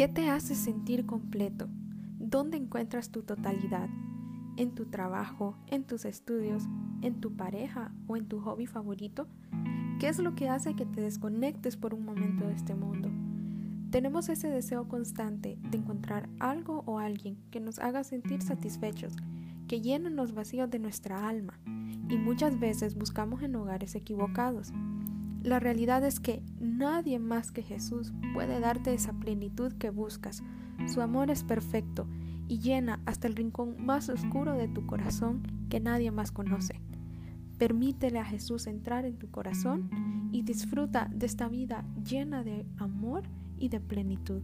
¿Qué te hace sentir completo? ¿Dónde encuentras tu totalidad? ¿En tu trabajo, en tus estudios, en tu pareja o en tu hobby favorito? ¿Qué es lo que hace que te desconectes por un momento de este mundo? Tenemos ese deseo constante de encontrar algo o alguien que nos haga sentir satisfechos, que llenen los vacíos de nuestra alma, y muchas veces buscamos en hogares equivocados. La realidad es que nadie más que Jesús puede darte esa plenitud que buscas. Su amor es perfecto y llena hasta el rincón más oscuro de tu corazón que nadie más conoce. Permítele a Jesús entrar en tu corazón y disfruta de esta vida llena de amor y de plenitud.